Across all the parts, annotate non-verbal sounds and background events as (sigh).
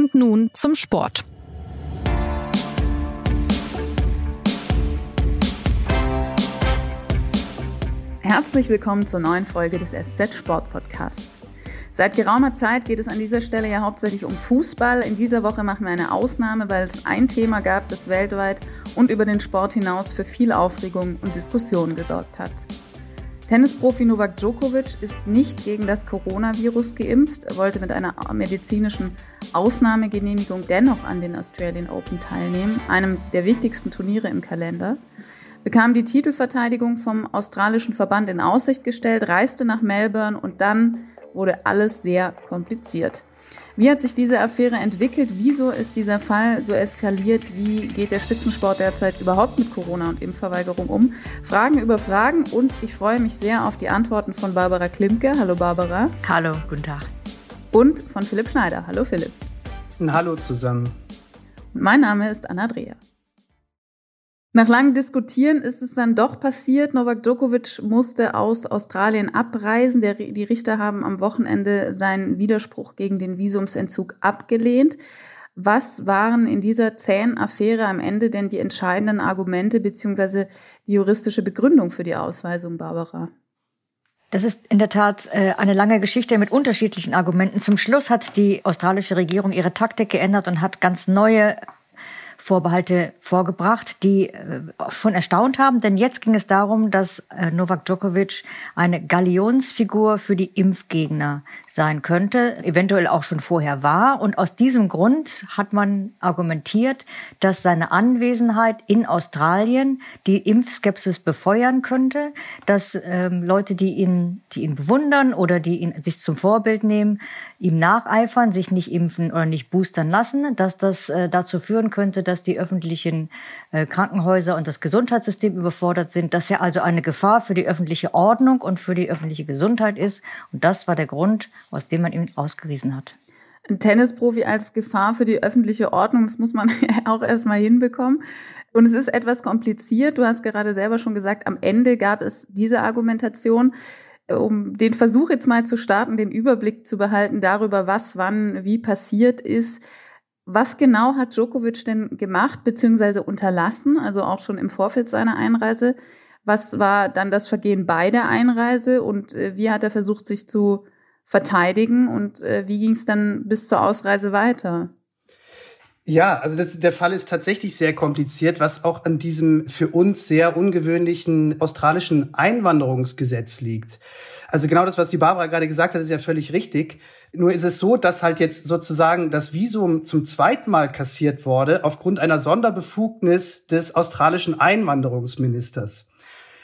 Und nun zum Sport. Herzlich willkommen zur neuen Folge des SZ Sport Podcasts. Seit geraumer Zeit geht es an dieser Stelle ja hauptsächlich um Fußball. In dieser Woche machen wir eine Ausnahme, weil es ein Thema gab, das weltweit und über den Sport hinaus für viel Aufregung und Diskussion gesorgt hat. Tennisprofi Novak Djokovic ist nicht gegen das Coronavirus geimpft. Er wollte mit einer medizinischen Ausnahmegenehmigung dennoch an den Australian Open teilnehmen, einem der wichtigsten Turniere im Kalender bekam die Titelverteidigung vom australischen Verband in Aussicht gestellt, reiste nach Melbourne und dann wurde alles sehr kompliziert. Wie hat sich diese Affäre entwickelt? Wieso ist dieser Fall so eskaliert? Wie geht der Spitzensport derzeit überhaupt mit Corona und Impfverweigerung um? Fragen über Fragen und ich freue mich sehr auf die Antworten von Barbara Klimke. Hallo Barbara. Hallo, guten Tag. Und von Philipp Schneider. Hallo Philipp. Hallo zusammen. Mein Name ist Anna Dreher. Nach langem Diskutieren ist es dann doch passiert. Novak Djokovic musste aus Australien abreisen. Der, die Richter haben am Wochenende seinen Widerspruch gegen den Visumsentzug abgelehnt. Was waren in dieser zähen Affäre am Ende denn die entscheidenden Argumente beziehungsweise die juristische Begründung für die Ausweisung, Barbara? Das ist in der Tat äh, eine lange Geschichte mit unterschiedlichen Argumenten. Zum Schluss hat die australische Regierung ihre Taktik geändert und hat ganz neue Vorbehalte vorgebracht, die äh, schon erstaunt haben, denn jetzt ging es darum, dass äh, Novak Djokovic eine Galionsfigur für die Impfgegner sein könnte, eventuell auch schon vorher war. Und aus diesem Grund hat man argumentiert, dass seine Anwesenheit in Australien die Impfskepsis befeuern könnte, dass ähm, Leute, die ihn, die ihn bewundern oder die ihn sich zum Vorbild nehmen, ihm nacheifern, sich nicht impfen oder nicht boostern lassen, dass das äh, dazu führen könnte, dass die öffentlichen äh, Krankenhäuser und das Gesundheitssystem überfordert sind, dass er also eine Gefahr für die öffentliche Ordnung und für die öffentliche Gesundheit ist. Und das war der Grund, aus dem man ihn ausgewiesen hat. Ein Tennisprofi als Gefahr für die öffentliche Ordnung, das muss man (laughs) auch erstmal hinbekommen. Und es ist etwas kompliziert. Du hast gerade selber schon gesagt, am Ende gab es diese Argumentation um den Versuch jetzt mal zu starten, den Überblick zu behalten darüber, was wann wie passiert ist. Was genau hat Djokovic denn gemacht bzw. unterlassen, also auch schon im Vorfeld seiner Einreise? Was war dann das Vergehen bei der Einreise und äh, wie hat er versucht, sich zu verteidigen und äh, wie ging es dann bis zur Ausreise weiter? Ja, also das, der Fall ist tatsächlich sehr kompliziert, was auch an diesem für uns sehr ungewöhnlichen australischen Einwanderungsgesetz liegt. Also genau das, was die Barbara gerade gesagt hat, ist ja völlig richtig. Nur ist es so, dass halt jetzt sozusagen das Visum zum zweiten Mal kassiert wurde aufgrund einer Sonderbefugnis des australischen Einwanderungsministers.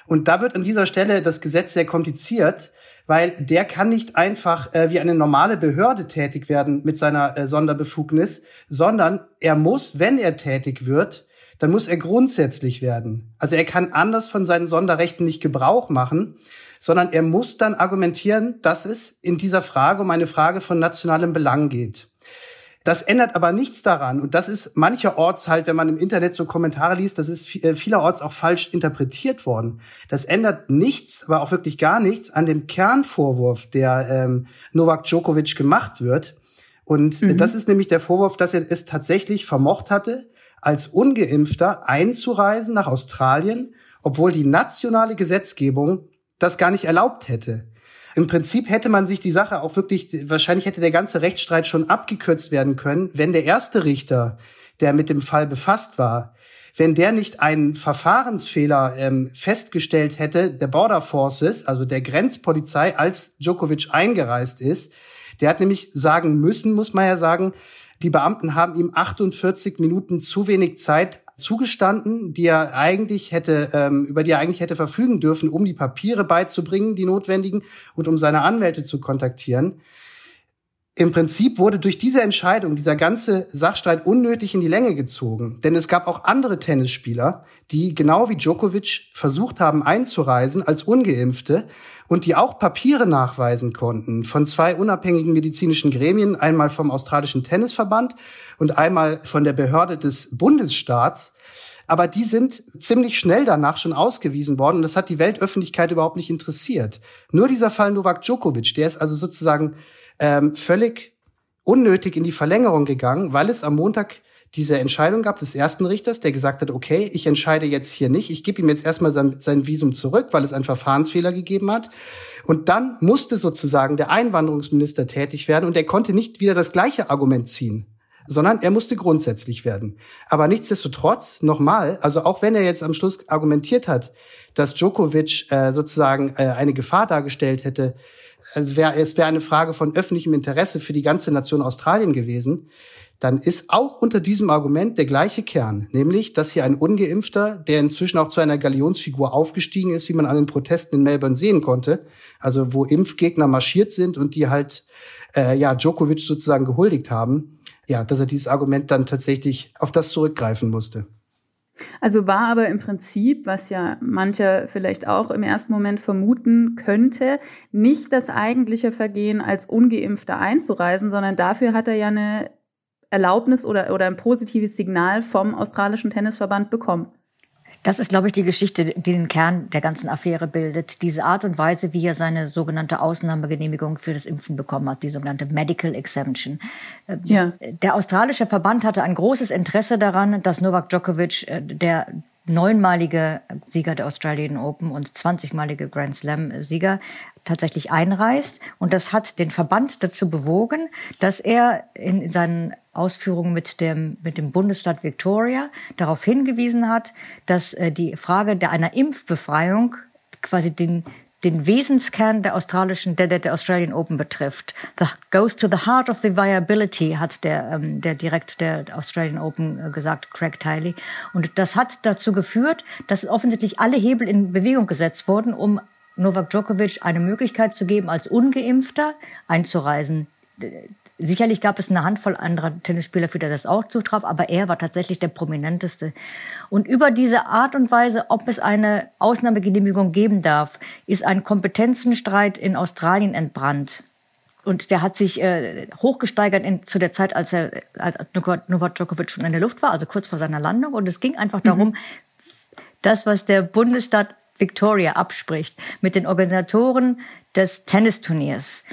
Und da wird an dieser Stelle das Gesetz sehr kompliziert, weil der kann nicht einfach äh, wie eine normale Behörde tätig werden mit seiner äh, Sonderbefugnis, sondern er muss, wenn er tätig wird, dann muss er grundsätzlich werden. Also er kann anders von seinen Sonderrechten nicht Gebrauch machen, sondern er muss dann argumentieren, dass es in dieser Frage um eine Frage von nationalem Belang geht. Das ändert aber nichts daran. Und das ist mancherorts halt, wenn man im Internet so Kommentare liest, das ist äh, vielerorts auch falsch interpretiert worden. Das ändert nichts, aber auch wirklich gar nichts an dem Kernvorwurf, der ähm, Novak Djokovic gemacht wird. Und mhm. das ist nämlich der Vorwurf, dass er es tatsächlich vermocht hatte, als ungeimpfter einzureisen nach Australien, obwohl die nationale Gesetzgebung das gar nicht erlaubt hätte. Im Prinzip hätte man sich die Sache auch wirklich, wahrscheinlich hätte der ganze Rechtsstreit schon abgekürzt werden können, wenn der erste Richter, der mit dem Fall befasst war, wenn der nicht einen Verfahrensfehler ähm, festgestellt hätte, der Border Forces, also der Grenzpolizei, als Djokovic eingereist ist, der hat nämlich sagen müssen, muss man ja sagen, die Beamten haben ihm 48 Minuten zu wenig Zeit zugestanden, die er eigentlich hätte, ähm, über die er eigentlich hätte verfügen dürfen, um die Papiere beizubringen, die notwendigen, und um seine Anwälte zu kontaktieren. Im Prinzip wurde durch diese Entscheidung dieser ganze Sachstreit unnötig in die Länge gezogen. Denn es gab auch andere Tennisspieler, die genau wie Djokovic versucht haben einzureisen als ungeimpfte und die auch Papiere nachweisen konnten von zwei unabhängigen medizinischen Gremien, einmal vom australischen Tennisverband und einmal von der Behörde des Bundesstaats. Aber die sind ziemlich schnell danach schon ausgewiesen worden und das hat die Weltöffentlichkeit überhaupt nicht interessiert. Nur dieser Fall Novak Djokovic, der ist also sozusagen ähm, völlig unnötig in die Verlängerung gegangen, weil es am Montag diese Entscheidung gab des ersten Richters, der gesagt hat, okay, ich entscheide jetzt hier nicht, ich gebe ihm jetzt erstmal sein, sein Visum zurück, weil es einen Verfahrensfehler gegeben hat. Und dann musste sozusagen der Einwanderungsminister tätig werden und er konnte nicht wieder das gleiche Argument ziehen sondern er musste grundsätzlich werden. Aber nichtsdestotrotz, nochmal, also auch wenn er jetzt am Schluss argumentiert hat, dass Djokovic äh, sozusagen äh, eine Gefahr dargestellt hätte, äh, wär, es wäre eine Frage von öffentlichem Interesse für die ganze Nation Australien gewesen, dann ist auch unter diesem Argument der gleiche Kern, nämlich, dass hier ein Ungeimpfter, der inzwischen auch zu einer Galionsfigur aufgestiegen ist, wie man an den Protesten in Melbourne sehen konnte, also wo Impfgegner marschiert sind und die halt äh, ja Djokovic sozusagen gehuldigt haben, ja, dass er dieses Argument dann tatsächlich auf das zurückgreifen musste. Also war aber im Prinzip, was ja mancher vielleicht auch im ersten Moment vermuten könnte, nicht das eigentliche Vergehen als ungeimpfter einzureisen, sondern dafür hat er ja eine Erlaubnis oder, oder ein positives Signal vom australischen Tennisverband bekommen. Das ist, glaube ich, die Geschichte, die den Kern der ganzen Affäre bildet. Diese Art und Weise, wie er seine sogenannte Ausnahmegenehmigung für das Impfen bekommen hat, die sogenannte Medical Exemption. Ähm, ja. Der australische Verband hatte ein großes Interesse daran, dass Novak Djokovic, äh, der neunmalige Sieger der Australian Open und 20-malige Grand Slam-Sieger tatsächlich einreist. Und das hat den Verband dazu bewogen, dass er in seinen Ausführungen mit dem, mit dem Bundesstaat Victoria darauf hingewiesen hat, dass äh, die Frage der einer Impfbefreiung quasi den, den Wesenskern der australischen, der, der, Australian Open betrifft. That goes to the heart of the viability, hat der, ähm, der Direkt der Australian Open äh, gesagt, Craig Tiley. Und das hat dazu geführt, dass offensichtlich alle Hebel in Bewegung gesetzt wurden, um Novak Djokovic eine Möglichkeit zu geben, als Ungeimpfter einzureisen. Sicherlich gab es eine Handvoll anderer Tennisspieler, für die das auch zutraf, aber er war tatsächlich der prominenteste. Und über diese Art und Weise, ob es eine Ausnahmegenehmigung geben darf, ist ein Kompetenzenstreit in Australien entbrannt. Und der hat sich äh, hochgesteigert in, zu der Zeit, als er als Novak Djokovic schon in der Luft war, also kurz vor seiner Landung. Und es ging einfach darum, mhm. das, was der Bundesstaat Victoria abspricht mit den Organisatoren des Tennisturniers,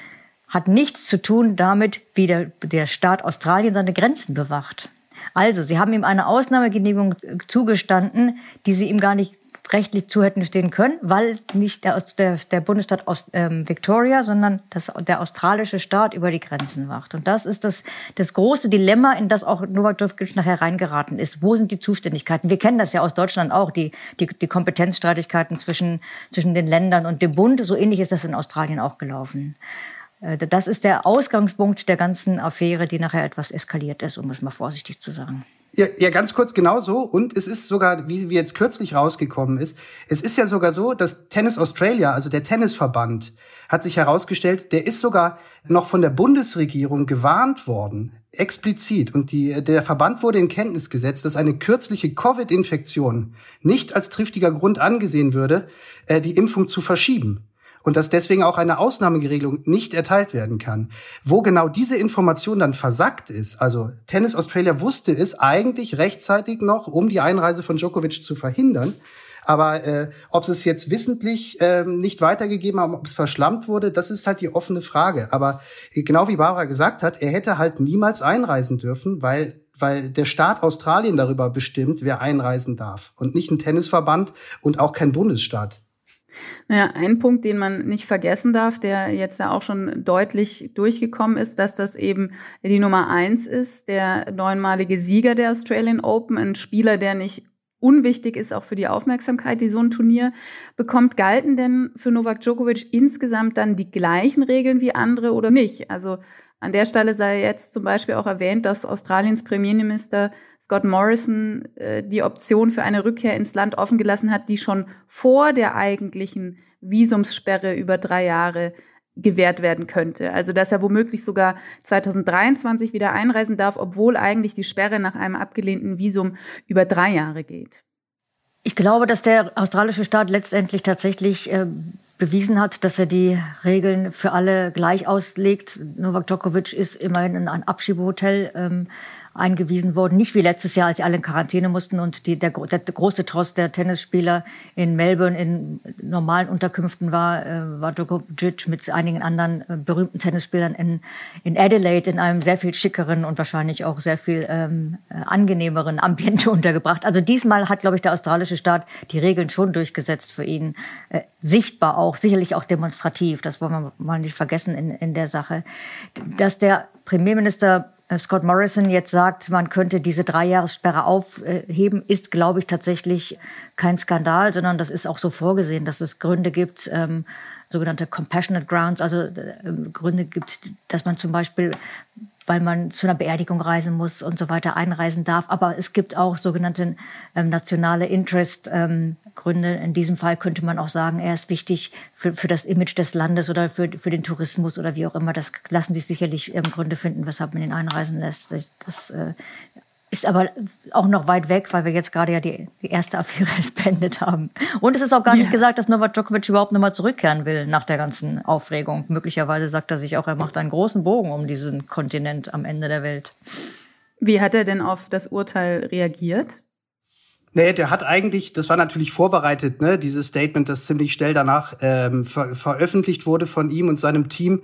hat nichts zu tun damit, wie der, der Staat Australien seine Grenzen bewacht. Also, sie haben ihm eine Ausnahmegenehmigung zugestanden, die sie ihm gar nicht rechtlich zu hätten stehen können, weil nicht der, der, der Bundesstaat Ost, ähm, Victoria, sondern das, der australische Staat über die Grenzen wacht. Und das ist das, das große Dilemma, in das auch Novak Djokovic nachher reingeraten ist. Wo sind die Zuständigkeiten? Wir kennen das ja aus Deutschland auch, die, die, die Kompetenzstreitigkeiten zwischen, zwischen den Ländern und dem Bund. So ähnlich ist das in Australien auch gelaufen. Äh, das ist der Ausgangspunkt der ganzen Affäre, die nachher etwas eskaliert ist, um es mal vorsichtig zu sagen. Ja, ja, ganz kurz genauso. Und es ist sogar, wie, wie jetzt kürzlich rausgekommen ist, es ist ja sogar so, dass Tennis Australia, also der Tennisverband, hat sich herausgestellt, der ist sogar noch von der Bundesregierung gewarnt worden, explizit. Und die, der Verband wurde in Kenntnis gesetzt, dass eine kürzliche Covid-Infektion nicht als triftiger Grund angesehen würde, äh, die Impfung zu verschieben und dass deswegen auch eine Ausnahmegeregelung nicht erteilt werden kann. Wo genau diese Information dann versackt ist, also Tennis Australia wusste es eigentlich rechtzeitig noch, um die Einreise von Djokovic zu verhindern. Aber äh, ob es jetzt wissentlich äh, nicht weitergegeben haben, ob es verschlammt wurde, das ist halt die offene Frage. Aber äh, genau wie Barbara gesagt hat, er hätte halt niemals einreisen dürfen, weil weil der Staat Australien darüber bestimmt, wer einreisen darf und nicht ein Tennisverband und auch kein Bundesstaat. Naja, ein Punkt, den man nicht vergessen darf, der jetzt ja auch schon deutlich durchgekommen ist, dass das eben die Nummer eins ist, der neunmalige Sieger der Australian Open, ein Spieler, der nicht unwichtig ist auch für die Aufmerksamkeit, die so ein Turnier bekommt. Galten denn für Novak Djokovic insgesamt dann die gleichen Regeln wie andere oder nicht? Also an der Stelle sei jetzt zum Beispiel auch erwähnt, dass Australiens Premierminister Scott Morrison äh, die Option für eine Rückkehr ins Land offen gelassen hat, die schon vor der eigentlichen Visumssperre über drei Jahre gewährt werden könnte. Also dass er womöglich sogar 2023 wieder einreisen darf, obwohl eigentlich die Sperre nach einem abgelehnten Visum über drei Jahre geht. Ich glaube, dass der australische Staat letztendlich tatsächlich äh, bewiesen hat, dass er die Regeln für alle gleich auslegt. Novak Djokovic ist immerhin in ein Abschiebehotel ähm, eingewiesen wurden. Nicht wie letztes Jahr, als alle in Quarantäne mussten und die, der, der große Trost der Tennisspieler in Melbourne in normalen Unterkünften war, äh, war Djokovic mit einigen anderen äh, berühmten Tennisspielern in, in Adelaide in einem sehr viel schickeren und wahrscheinlich auch sehr viel ähm, äh, angenehmeren Ambiente (laughs) untergebracht. Also diesmal hat, glaube ich, der australische Staat die Regeln schon durchgesetzt für ihn. Äh, sichtbar auch, sicherlich auch demonstrativ. Das wollen wir mal nicht vergessen in, in der Sache. Dass der Premierminister Scott Morrison jetzt sagt, man könnte diese Dreijahressperre aufheben, ist, glaube ich, tatsächlich kein Skandal, sondern das ist auch so vorgesehen, dass es Gründe gibt, ähm, sogenannte Compassionate Grounds, also äh, Gründe gibt, dass man zum Beispiel weil man zu einer Beerdigung reisen muss und so weiter einreisen darf. Aber es gibt auch sogenannte ähm, nationale Interest-Gründe. Ähm, In diesem Fall könnte man auch sagen, er ist wichtig für, für das Image des Landes oder für, für den Tourismus oder wie auch immer. Das lassen sich sicherlich ähm, Gründe finden, weshalb man ihn einreisen lässt. Das, äh, ist aber auch noch weit weg, weil wir jetzt gerade ja die, die erste Affäre (laughs) beendet haben. Und es ist auch gar nicht gesagt, dass Novak Djokovic überhaupt nochmal zurückkehren will nach der ganzen Aufregung. Möglicherweise sagt er sich auch, er macht einen großen Bogen um diesen Kontinent am Ende der Welt. Wie hat er denn auf das Urteil reagiert? Nee, der hat eigentlich, das war natürlich vorbereitet, ne, dieses Statement, das ziemlich schnell danach ähm, ver veröffentlicht wurde von ihm und seinem Team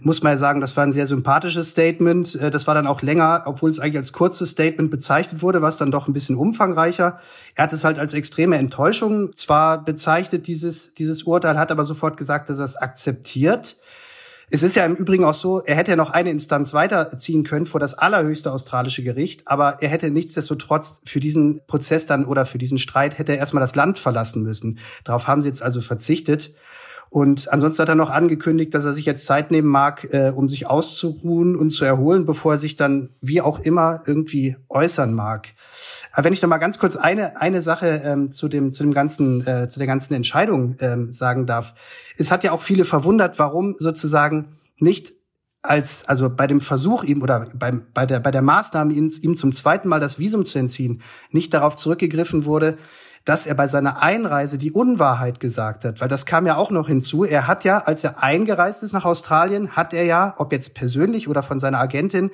muss man ja sagen, das war ein sehr sympathisches Statement. Äh, das war dann auch länger, obwohl es eigentlich als kurzes Statement bezeichnet wurde, war es dann doch ein bisschen umfangreicher. Er hat es halt als extreme Enttäuschung zwar bezeichnet, dieses, dieses Urteil, hat aber sofort gesagt, dass er es akzeptiert. Es ist ja im Übrigen auch so, er hätte ja noch eine Instanz weiterziehen können vor das allerhöchste australische Gericht, aber er hätte nichtsdestotrotz für diesen Prozess dann oder für diesen Streit hätte er erstmal das Land verlassen müssen. Darauf haben sie jetzt also verzichtet. Und ansonsten hat er noch angekündigt, dass er sich jetzt Zeit nehmen mag, äh, um sich auszuruhen und zu erholen, bevor er sich dann wie auch immer irgendwie äußern mag. Aber wenn ich noch mal ganz kurz eine eine Sache ähm, zu dem zu dem ganzen äh, zu der ganzen Entscheidung ähm, sagen darf, es hat ja auch viele verwundert, warum sozusagen nicht als also bei dem Versuch ihm oder beim, bei der bei der Maßnahme ihm, ihm zum zweiten Mal das Visum zu entziehen nicht darauf zurückgegriffen wurde, dass er bei seiner Einreise die Unwahrheit gesagt hat, weil das kam ja auch noch hinzu. Er hat ja, als er eingereist ist nach Australien, hat er ja, ob jetzt persönlich oder von seiner Agentin,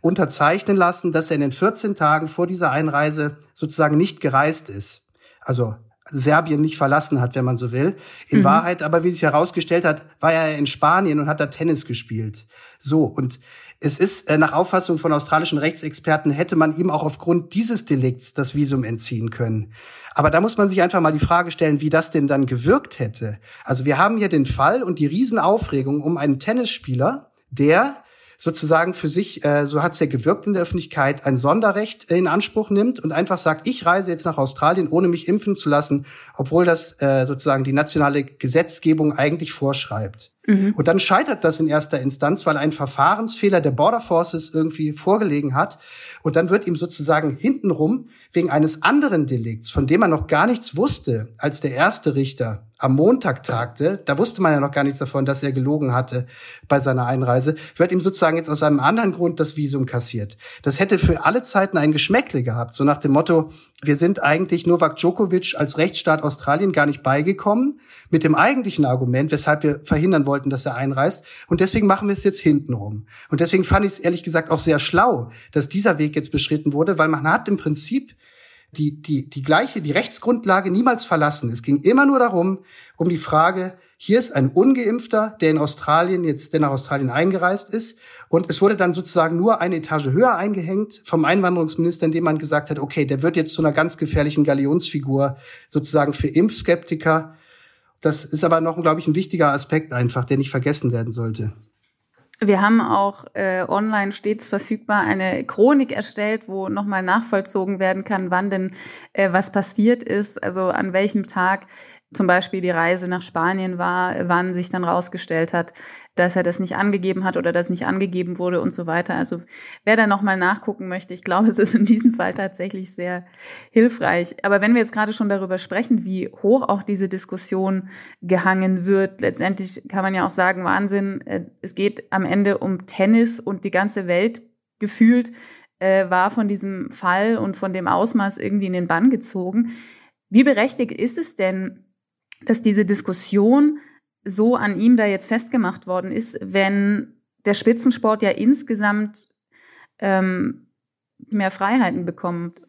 unterzeichnen lassen, dass er in den 14 Tagen vor dieser Einreise sozusagen nicht gereist ist. Also Serbien nicht verlassen hat, wenn man so will. In mhm. Wahrheit aber, wie sich herausgestellt hat, war er in Spanien und hat da Tennis gespielt. So, und es ist äh, nach Auffassung von australischen Rechtsexperten hätte man ihm auch aufgrund dieses Delikts das Visum entziehen können. Aber da muss man sich einfach mal die Frage stellen, wie das denn dann gewirkt hätte. Also wir haben hier den Fall und die Riesenaufregung um einen Tennisspieler, der sozusagen für sich, äh, so hat es ja gewirkt in der Öffentlichkeit, ein Sonderrecht in Anspruch nimmt und einfach sagt, ich reise jetzt nach Australien, ohne mich impfen zu lassen, obwohl das äh, sozusagen die nationale Gesetzgebung eigentlich vorschreibt. Mhm. Und dann scheitert das in erster Instanz, weil ein Verfahrensfehler der Border Forces irgendwie vorgelegen hat. Und dann wird ihm sozusagen hintenrum wegen eines anderen Delikts, von dem er noch gar nichts wusste, als der erste Richter am Montag tagte, da wusste man ja noch gar nichts davon, dass er gelogen hatte bei seiner Einreise, wird ihm sozusagen jetzt aus einem anderen Grund das Visum kassiert. Das hätte für alle Zeiten ein Geschmäckle gehabt, so nach dem Motto, wir sind eigentlich Novak Djokovic als Rechtsstaat Australien gar nicht beigekommen, mit dem eigentlichen Argument, weshalb wir verhindern wollten, dass er einreist. Und deswegen machen wir es jetzt hintenrum. Und deswegen fand ich es ehrlich gesagt auch sehr schlau, dass dieser Weg jetzt beschritten wurde, weil man hat im Prinzip die, die, die gleiche, die Rechtsgrundlage niemals verlassen. Es ging immer nur darum, um die Frage, hier ist ein Ungeimpfter, der in Australien jetzt, der nach Australien eingereist ist. Und es wurde dann sozusagen nur eine Etage höher eingehängt vom Einwanderungsminister, indem man gesagt hat, okay, der wird jetzt zu einer ganz gefährlichen Galionsfigur sozusagen für Impfskeptiker. Das ist aber noch, glaube ich, ein wichtiger Aspekt einfach, der nicht vergessen werden sollte. Wir haben auch äh, online stets verfügbar eine Chronik erstellt, wo nochmal nachvollzogen werden kann, wann denn äh, was passiert ist, also an welchem Tag zum Beispiel die Reise nach Spanien war, wann sich dann rausgestellt hat, dass er das nicht angegeben hat oder das nicht angegeben wurde und so weiter. Also wer da nochmal nachgucken möchte, ich glaube, (laughs) es ist in diesem Fall tatsächlich sehr hilfreich. Aber wenn wir jetzt gerade schon darüber sprechen, wie hoch auch diese Diskussion gehangen wird, letztendlich kann man ja auch sagen, Wahnsinn, äh, es geht am Ende um Tennis und die ganze Welt gefühlt äh, war von diesem Fall und von dem Ausmaß irgendwie in den Bann gezogen. Wie berechtigt ist es denn, dass diese Diskussion so an ihm da jetzt festgemacht worden ist, wenn der Spitzensport ja insgesamt ähm, mehr Freiheiten bekommt.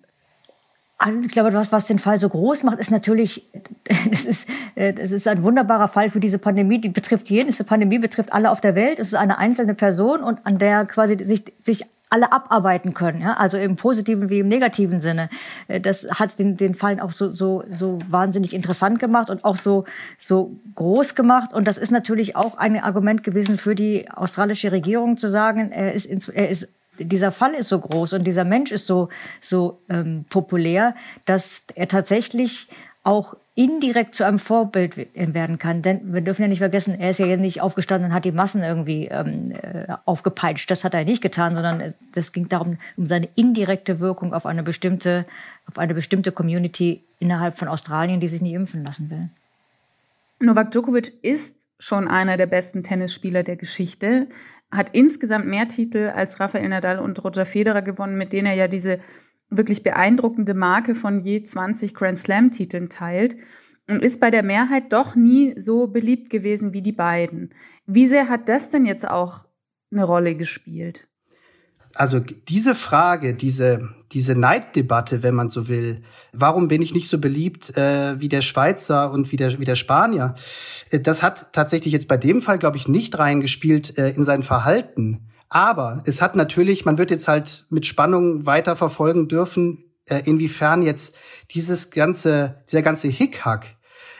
Ich glaube, was, was den Fall so groß macht, ist natürlich, (laughs) das ist, äh, das ist ein wunderbarer Fall für diese Pandemie. Die betrifft jeden. Diese Pandemie betrifft alle auf der Welt. Es ist eine einzelne Person und an der quasi sich, sich alle abarbeiten können, ja? also im positiven wie im negativen Sinne. Äh, das hat den, den Fall auch so, so, so wahnsinnig interessant gemacht und auch so, so groß gemacht. Und das ist natürlich auch ein Argument gewesen für die australische Regierung zu sagen, er ist, er ist dieser Fall ist so groß und dieser Mensch ist so, so ähm, populär, dass er tatsächlich auch indirekt zu einem Vorbild werden kann. Denn wir dürfen ja nicht vergessen, er ist ja nicht aufgestanden und hat die Massen irgendwie ähm, äh, aufgepeitscht. Das hat er nicht getan, sondern es ging darum, um seine indirekte Wirkung auf eine bestimmte, auf eine bestimmte Community innerhalb von Australien, die sich nicht impfen lassen will. Novak Djokovic ist schon einer der besten Tennisspieler der Geschichte hat insgesamt mehr Titel als Rafael Nadal und Roger Federer gewonnen, mit denen er ja diese wirklich beeindruckende Marke von je 20 Grand Slam-Titeln teilt und ist bei der Mehrheit doch nie so beliebt gewesen wie die beiden. Wie sehr hat das denn jetzt auch eine Rolle gespielt? Also diese Frage, diese, diese Neiddebatte, wenn man so will, warum bin ich nicht so beliebt äh, wie der Schweizer und wie der, wie der Spanier, äh, das hat tatsächlich jetzt bei dem Fall, glaube ich, nicht reingespielt äh, in sein Verhalten. Aber es hat natürlich, man wird jetzt halt mit Spannung weiter verfolgen dürfen, äh, inwiefern jetzt dieses ganze, dieser ganze Hickhack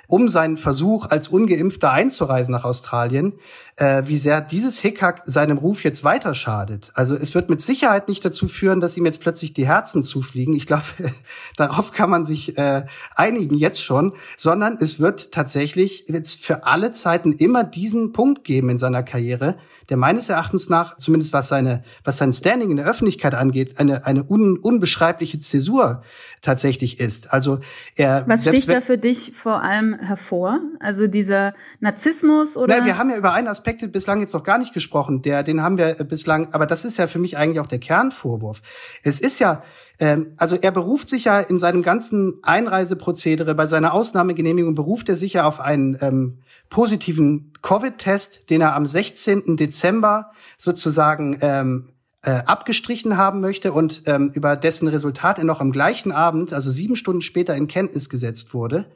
um seinen Versuch, als Ungeimpfter einzureisen nach Australien, äh, wie sehr dieses Hickhack seinem Ruf jetzt weiter schadet. Also es wird mit Sicherheit nicht dazu führen, dass ihm jetzt plötzlich die Herzen zufliegen. Ich glaube, (laughs) darauf kann man sich äh, einigen jetzt schon, sondern es wird tatsächlich jetzt für alle Zeiten immer diesen Punkt geben in seiner Karriere, der meines Erachtens nach, zumindest was seine, was sein Standing in der Öffentlichkeit angeht, eine, eine un, unbeschreibliche Zäsur tatsächlich ist. Also er. Was sticht da für dich vor allem hervor? Also dieser Narzissmus oder? Na, wir haben ja über einen Aspekt bislang jetzt noch gar nicht gesprochen. Der, den haben wir bislang, aber das ist ja für mich eigentlich auch der Kernvorwurf. Es ist ja, ähm, also er beruft sich ja in seinem ganzen Einreiseprozedere, bei seiner Ausnahmegenehmigung beruft er sich ja auf einen ähm, positiven Covid-Test, den er am 16. Dezember sozusagen ähm, äh, abgestrichen haben möchte und ähm, über dessen Resultat er noch am gleichen Abend, also sieben Stunden später, in Kenntnis gesetzt wurde.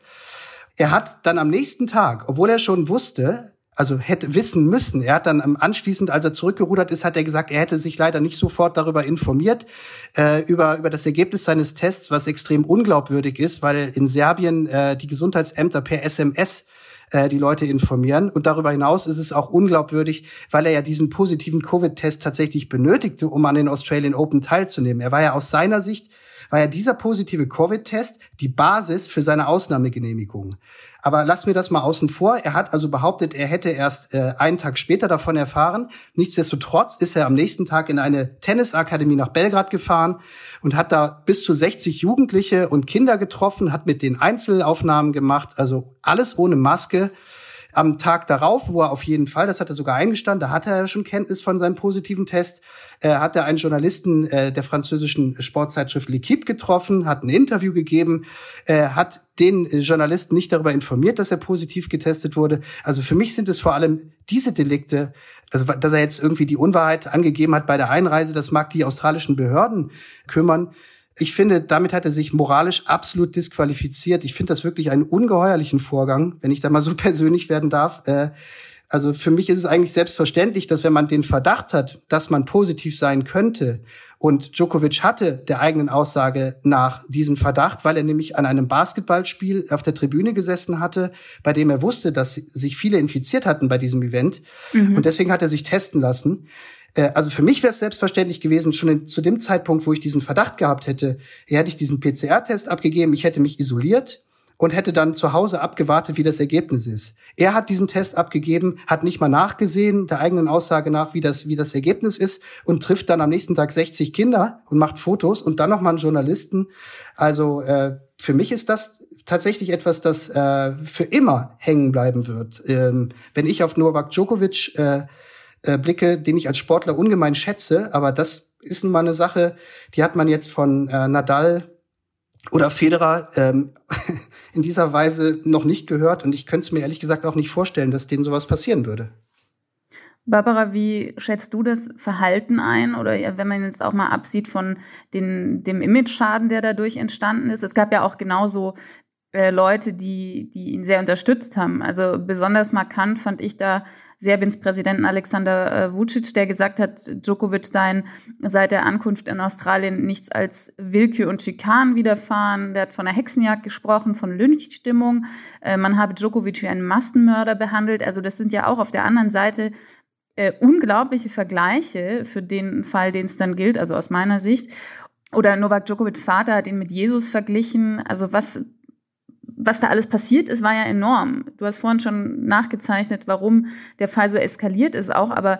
Er hat dann am nächsten Tag, obwohl er schon wusste, also hätte wissen müssen. Er hat dann anschließend, als er zurückgerudert ist, hat er gesagt, er hätte sich leider nicht sofort darüber informiert, äh, über, über das Ergebnis seines Tests, was extrem unglaubwürdig ist, weil in Serbien äh, die Gesundheitsämter per SMS äh, die Leute informieren. Und darüber hinaus ist es auch unglaubwürdig, weil er ja diesen positiven Covid-Test tatsächlich benötigte, um an den Australian Open teilzunehmen. Er war ja aus seiner Sicht war ja dieser positive Covid-Test die Basis für seine Ausnahmegenehmigung. Aber lass mir das mal außen vor. Er hat also behauptet, er hätte erst äh, einen Tag später davon erfahren. Nichtsdestotrotz ist er am nächsten Tag in eine Tennisakademie nach Belgrad gefahren und hat da bis zu 60 Jugendliche und Kinder getroffen, hat mit den Einzelaufnahmen gemacht, also alles ohne Maske. Am Tag darauf, wo er auf jeden Fall, das hat er sogar eingestanden, da hatte er schon Kenntnis von seinem positiven Test, äh, hat er einen Journalisten äh, der französischen Sportzeitschrift L'Equipe getroffen, hat ein Interview gegeben, äh, hat den Journalisten nicht darüber informiert, dass er positiv getestet wurde. Also für mich sind es vor allem diese Delikte, also dass er jetzt irgendwie die Unwahrheit angegeben hat bei der Einreise, das mag die australischen Behörden kümmern. Ich finde, damit hat er sich moralisch absolut disqualifiziert. Ich finde das wirklich einen ungeheuerlichen Vorgang, wenn ich da mal so (laughs) persönlich werden darf. Äh, also für mich ist es eigentlich selbstverständlich, dass wenn man den Verdacht hat, dass man positiv sein könnte, und Djokovic hatte der eigenen Aussage nach diesen Verdacht, weil er nämlich an einem Basketballspiel auf der Tribüne gesessen hatte, bei dem er wusste, dass sich viele infiziert hatten bei diesem Event. Mhm. Und deswegen hat er sich testen lassen. Äh, also für mich wäre es selbstverständlich gewesen, schon in, zu dem Zeitpunkt, wo ich diesen Verdacht gehabt hätte, hätte ich diesen PCR-Test abgegeben, ich hätte mich isoliert und hätte dann zu Hause abgewartet, wie das Ergebnis ist. Er hat diesen Test abgegeben, hat nicht mal nachgesehen, der eigenen Aussage nach, wie das, wie das Ergebnis ist und trifft dann am nächsten Tag 60 Kinder und macht Fotos und dann nochmal einen Journalisten. Also äh, für mich ist das tatsächlich etwas, das äh, für immer hängen bleiben wird. Ähm, wenn ich auf Novak Djokovic äh, äh, blicke, den ich als Sportler ungemein schätze, aber das ist nun mal eine Sache, die hat man jetzt von äh, Nadal oder Federer ähm, (laughs) in dieser Weise noch nicht gehört und ich könnte es mir ehrlich gesagt auch nicht vorstellen, dass denen sowas passieren würde. Barbara, wie schätzt du das Verhalten ein? Oder wenn man jetzt auch mal absieht von den, dem Image-Schaden, der dadurch entstanden ist. Es gab ja auch genauso äh, Leute, die, die ihn sehr unterstützt haben. Also besonders markant fand ich da Serbiens Präsidenten Alexander äh, Vucic, der gesagt hat, Djokovic sei seit der Ankunft in Australien nichts als Willkür und Schikan widerfahren. Der hat von einer Hexenjagd gesprochen, von Lynchstimmung. Äh, man habe Djokovic wie einen Massenmörder behandelt. Also das sind ja auch auf der anderen Seite äh, unglaubliche Vergleiche für den Fall, den es dann gilt, also aus meiner Sicht. Oder Novak Djokovics Vater hat ihn mit Jesus verglichen. Also was was da alles passiert ist, war ja enorm. Du hast vorhin schon nachgezeichnet, warum der Fall so eskaliert ist auch, aber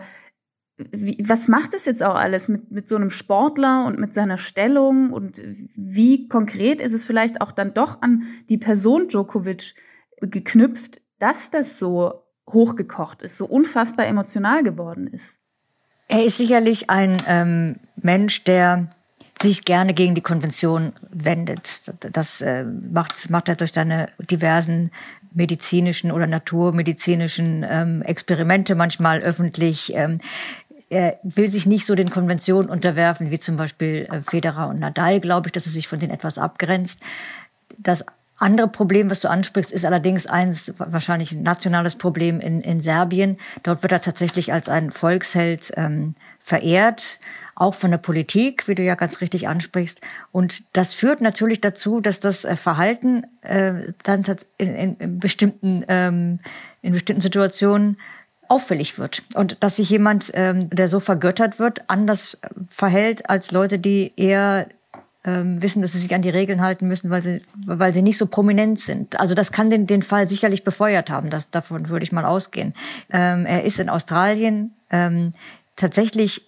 wie, was macht es jetzt auch alles mit, mit so einem Sportler und mit seiner Stellung und wie konkret ist es vielleicht auch dann doch an die Person Djokovic geknüpft, dass das so hochgekocht ist, so unfassbar emotional geworden ist? Er ist sicherlich ein ähm, Mensch, der sich gerne gegen die Konvention wendet. Das äh, macht, macht er durch seine diversen medizinischen oder naturmedizinischen ähm, Experimente manchmal öffentlich. Ähm, er will sich nicht so den Konventionen unterwerfen, wie zum Beispiel äh, Federer und Nadal, glaube ich, dass er sich von denen etwas abgrenzt. Das andere Problem, was du ansprichst, ist allerdings eins, wahrscheinlich ein nationales Problem in, in Serbien. Dort wird er tatsächlich als ein Volksheld ähm, verehrt auch von der Politik, wie du ja ganz richtig ansprichst. Und das führt natürlich dazu, dass das äh, Verhalten äh, dann in, in bestimmten ähm, in bestimmten Situationen auffällig wird und dass sich jemand, ähm, der so vergöttert wird, anders verhält als Leute, die eher ähm, wissen, dass sie sich an die Regeln halten müssen, weil sie, weil sie nicht so prominent sind. Also das kann den, den Fall sicherlich befeuert haben. Das, davon würde ich mal ausgehen. Ähm, er ist in Australien ähm, tatsächlich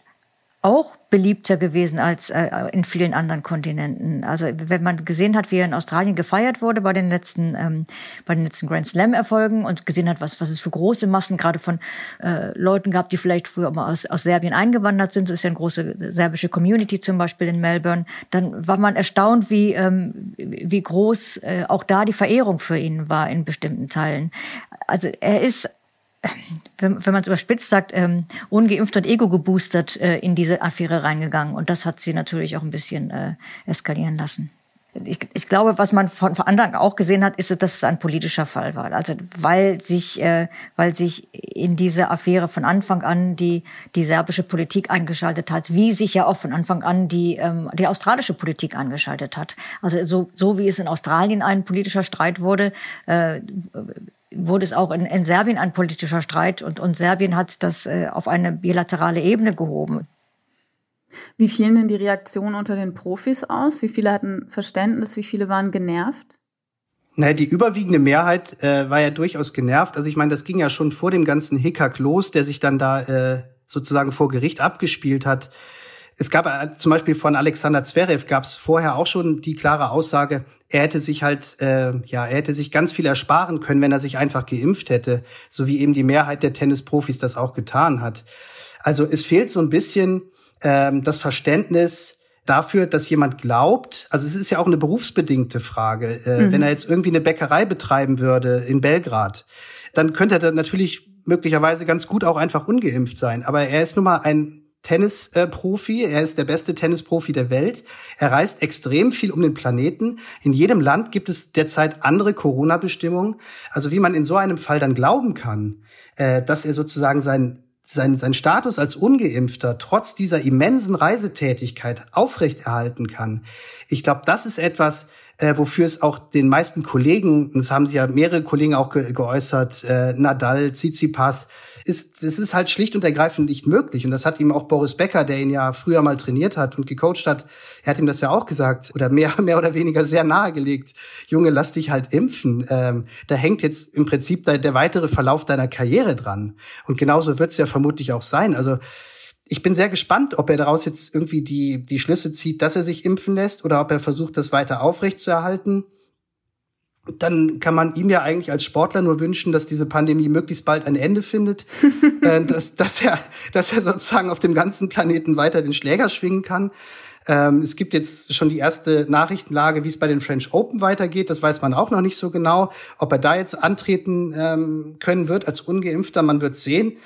auch beliebter gewesen als äh, in vielen anderen Kontinenten. Also wenn man gesehen hat, wie er in Australien gefeiert wurde bei den letzten ähm, bei den letzten Grand Slam Erfolgen und gesehen hat, was was es für große Massen gerade von äh, Leuten gab, die vielleicht früher mal aus, aus Serbien eingewandert sind, so ist ja eine große serbische Community zum Beispiel in Melbourne, dann war man erstaunt, wie ähm, wie groß äh, auch da die Verehrung für ihn war in bestimmten Teilen. Also er ist wenn, wenn man es überspitzt sagt, ähm, ungeimpft und ego geboostert äh, in diese Affäre reingegangen. Und das hat sie natürlich auch ein bisschen äh, eskalieren lassen. Ich, ich glaube, was man von, von anderen auch gesehen hat, ist, dass es ein politischer Fall war. Also weil sich, äh, weil sich in diese Affäre von Anfang an die die serbische Politik eingeschaltet hat, wie sich ja auch von Anfang an die ähm, die australische Politik eingeschaltet hat. Also so so wie es in Australien ein politischer Streit wurde, äh, wurde es auch in, in Serbien ein politischer Streit und, und Serbien hat das äh, auf eine bilaterale Ebene gehoben. Wie fielen denn die Reaktionen unter den Profis aus? Wie viele hatten Verständnis? Wie viele waren genervt? Naja, die überwiegende Mehrheit äh, war ja durchaus genervt. Also ich meine, das ging ja schon vor dem ganzen Hickhack los, der sich dann da äh, sozusagen vor Gericht abgespielt hat. Es gab äh, zum Beispiel von Alexander Zverev gab es vorher auch schon die klare Aussage, er hätte sich halt, äh, ja, er hätte sich ganz viel ersparen können, wenn er sich einfach geimpft hätte, so wie eben die Mehrheit der Tennisprofis das auch getan hat. Also es fehlt so ein bisschen ähm, das Verständnis dafür, dass jemand glaubt, also es ist ja auch eine berufsbedingte Frage, äh, mhm. wenn er jetzt irgendwie eine Bäckerei betreiben würde in Belgrad, dann könnte er dann natürlich möglicherweise ganz gut auch einfach ungeimpft sein. Aber er ist nun mal ein Tennisprofi. Er ist der beste Tennisprofi der Welt. Er reist extrem viel um den Planeten. In jedem Land gibt es derzeit andere Corona-Bestimmungen. Also wie man in so einem Fall dann glauben kann, äh, dass er sozusagen sein sein, sein Status als Ungeimpfter trotz dieser immensen Reisetätigkeit aufrechterhalten kann. Ich glaube, das ist etwas, äh, wofür es auch den meisten Kollegen, das haben sich ja mehrere Kollegen auch ge geäußert, äh, Nadal, Tsitsipas, ist, das ist halt schlicht und ergreifend nicht möglich. Und das hat ihm auch Boris Becker, der ihn ja früher mal trainiert hat und gecoacht hat, er hat ihm das ja auch gesagt oder mehr, (laughs) mehr oder weniger sehr nahegelegt. Junge, lass dich halt impfen. Ähm, da hängt jetzt im Prinzip der, der weitere Verlauf deiner Karriere dran. Und genauso wird es ja vermutlich auch sein. Also ich bin sehr gespannt, ob er daraus jetzt irgendwie die, die Schlüsse zieht, dass er sich impfen lässt oder ob er versucht, das weiter aufrechtzuerhalten dann kann man ihm ja eigentlich als Sportler nur wünschen, dass diese Pandemie möglichst bald ein Ende findet, (laughs) äh, dass, dass, er, dass er sozusagen auf dem ganzen Planeten weiter den Schläger schwingen kann. Ähm, es gibt jetzt schon die erste Nachrichtenlage, wie es bei den French Open weitergeht. Das weiß man auch noch nicht so genau. Ob er da jetzt antreten ähm, können wird als Ungeimpfter, man wird sehen.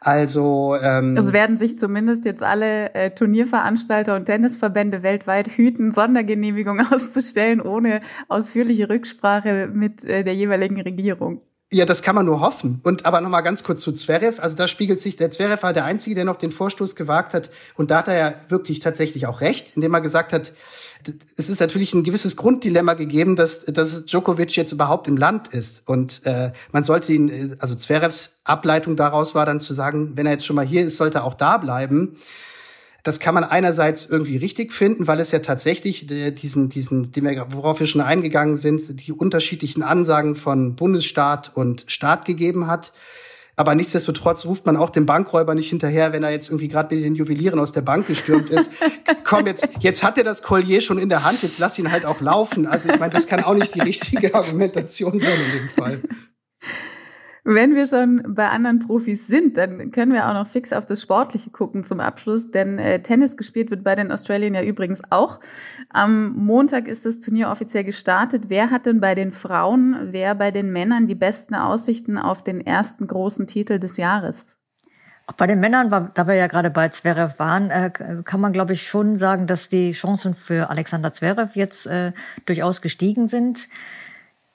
Also ähm, es werden sich zumindest jetzt alle äh, Turnierveranstalter und Tennisverbände weltweit hüten, Sondergenehmigung (laughs) auszustellen, ohne ausführliche Rücksprache mit äh, der jeweiligen Regierung. Ja, das kann man nur hoffen. Und aber noch mal ganz kurz zu Zverev. Also da spiegelt sich, der Zverev war der Einzige, der noch den Vorstoß gewagt hat. Und da hat er ja wirklich tatsächlich auch recht, indem er gesagt hat, es ist natürlich ein gewisses Grunddilemma gegeben, dass, dass Djokovic jetzt überhaupt im Land ist. Und äh, man sollte ihn, also Zverevs Ableitung daraus war dann zu sagen, wenn er jetzt schon mal hier ist, sollte er auch da bleiben. Das kann man einerseits irgendwie richtig finden, weil es ja tatsächlich äh, diesen, diesen, worauf wir schon eingegangen sind, die unterschiedlichen Ansagen von Bundesstaat und Staat gegeben hat. Aber nichtsdestotrotz ruft man auch dem Bankräuber nicht hinterher, wenn er jetzt irgendwie gerade mit den Juwelieren aus der Bank gestürmt ist. (laughs) Komm, jetzt, jetzt hat er das Collier schon in der Hand, jetzt lass ihn halt auch laufen. Also ich meine, das kann auch nicht die richtige Argumentation sein in dem Fall. (laughs) Wenn wir schon bei anderen Profis sind, dann können wir auch noch fix auf das Sportliche gucken zum Abschluss, denn äh, Tennis gespielt wird bei den Australiern ja übrigens auch. Am Montag ist das Turnier offiziell gestartet. Wer hat denn bei den Frauen, wer bei den Männern die besten Aussichten auf den ersten großen Titel des Jahres? Auch bei den Männern, da wir ja gerade bei Zverev waren, äh, kann man, glaube ich, schon sagen, dass die Chancen für Alexander Zverev jetzt äh, durchaus gestiegen sind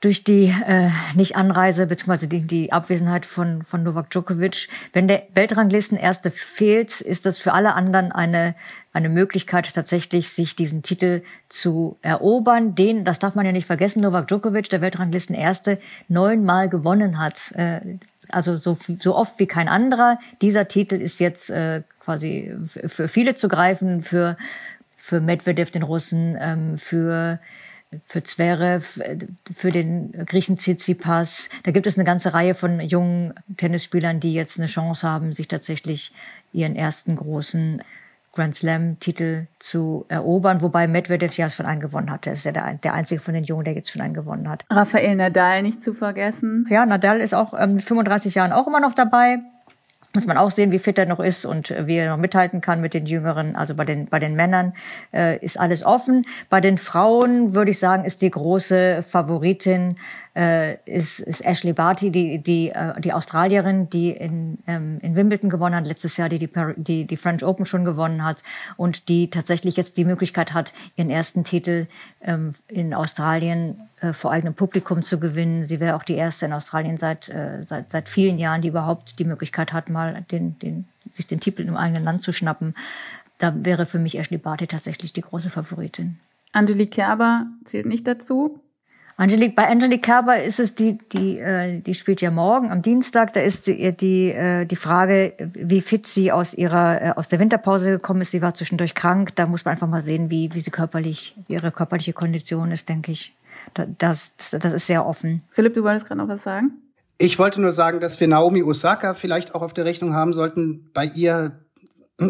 durch die äh, Nicht-Anreise bzw. Die, die Abwesenheit von, von Novak Djokovic. Wenn der Weltranglistenerste fehlt, ist das für alle anderen eine, eine Möglichkeit, tatsächlich sich diesen Titel zu erobern. Den, das darf man ja nicht vergessen, Novak Djokovic, der Weltranglistenerste, neunmal gewonnen hat. Äh, also so, so oft wie kein anderer. Dieser Titel ist jetzt äh, quasi für viele zu greifen, für, für Medvedev, den Russen, ähm, für für Zverev, für den Griechen Tsitsipas. Da gibt es eine ganze Reihe von jungen Tennisspielern, die jetzt eine Chance haben, sich tatsächlich ihren ersten großen Grand Slam-Titel zu erobern, wobei Medvedev ja schon einen gewonnen hat. Er ist ja der, der einzige von den Jungen, der jetzt schon einen gewonnen hat. Rafael Nadal nicht zu vergessen. Ja, Nadal ist auch ähm, mit 35 Jahren auch immer noch dabei muss man auch sehen, wie fit er noch ist und äh, wie er noch mithalten kann mit den Jüngeren. Also bei den, bei den Männern äh, ist alles offen. Bei den Frauen würde ich sagen, ist die große Favoritin äh, ist, ist Ashley Barty, die, die, äh, die Australierin, die in, ähm, in Wimbledon gewonnen hat, letztes Jahr, die, die die die French Open schon gewonnen hat und die tatsächlich jetzt die Möglichkeit hat, ihren ersten Titel ähm, in Australien äh, vor eigenem Publikum zu gewinnen. Sie wäre auch die erste in Australien seit, äh, seit, seit vielen Jahren, die überhaupt die Möglichkeit hat, mal den, den, sich den Titel im eigenen Land zu schnappen. Da wäre für mich Ashley Barty tatsächlich die große Favoritin. Angelique Kerber zählt nicht dazu. Angelique, bei Angelique Kerber ist es die, die, äh, die spielt ja morgen am Dienstag. Da ist die, die, äh, die Frage, wie fit sie aus ihrer äh, aus der Winterpause gekommen ist. Sie war zwischendurch krank. Da muss man einfach mal sehen, wie, wie sie körperlich, wie ihre körperliche Kondition ist, denke ich. Das, das, das ist sehr offen. Philipp, du wolltest gerade noch was sagen? Ich wollte nur sagen, dass wir Naomi Osaka vielleicht auch auf der Rechnung haben sollten. Bei ihr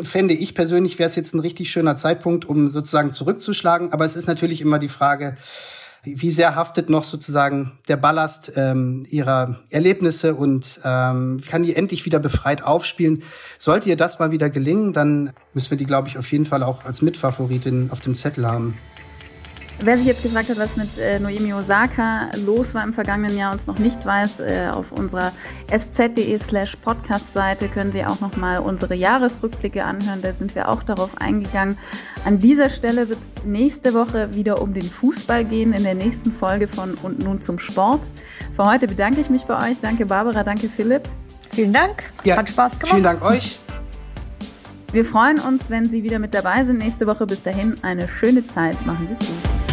fände ich persönlich, wäre es jetzt ein richtig schöner Zeitpunkt, um sozusagen zurückzuschlagen. Aber es ist natürlich immer die Frage, wie sehr haftet noch sozusagen der Ballast ähm, ihrer Erlebnisse und ähm, kann die endlich wieder befreit aufspielen? Sollte ihr das mal wieder gelingen, dann müssen wir die, glaube ich, auf jeden Fall auch als Mitfavoritin auf dem Zettel haben. Wer sich jetzt gefragt hat, was mit äh, Noemi Osaka los war im vergangenen Jahr und es noch nicht weiß, äh, auf unserer sz.de slash podcast-Seite können Sie auch nochmal unsere Jahresrückblicke anhören. Da sind wir auch darauf eingegangen. An dieser Stelle wird es nächste Woche wieder um den Fußball gehen in der nächsten Folge von Und nun zum Sport. Für heute bedanke ich mich bei euch. Danke Barbara, danke Philipp. Vielen Dank. Ja, Hat Spaß gemacht. Vielen Dank euch. Wir freuen uns, wenn Sie wieder mit dabei sind nächste Woche. Bis dahin eine schöne Zeit. Machen Sie es gut.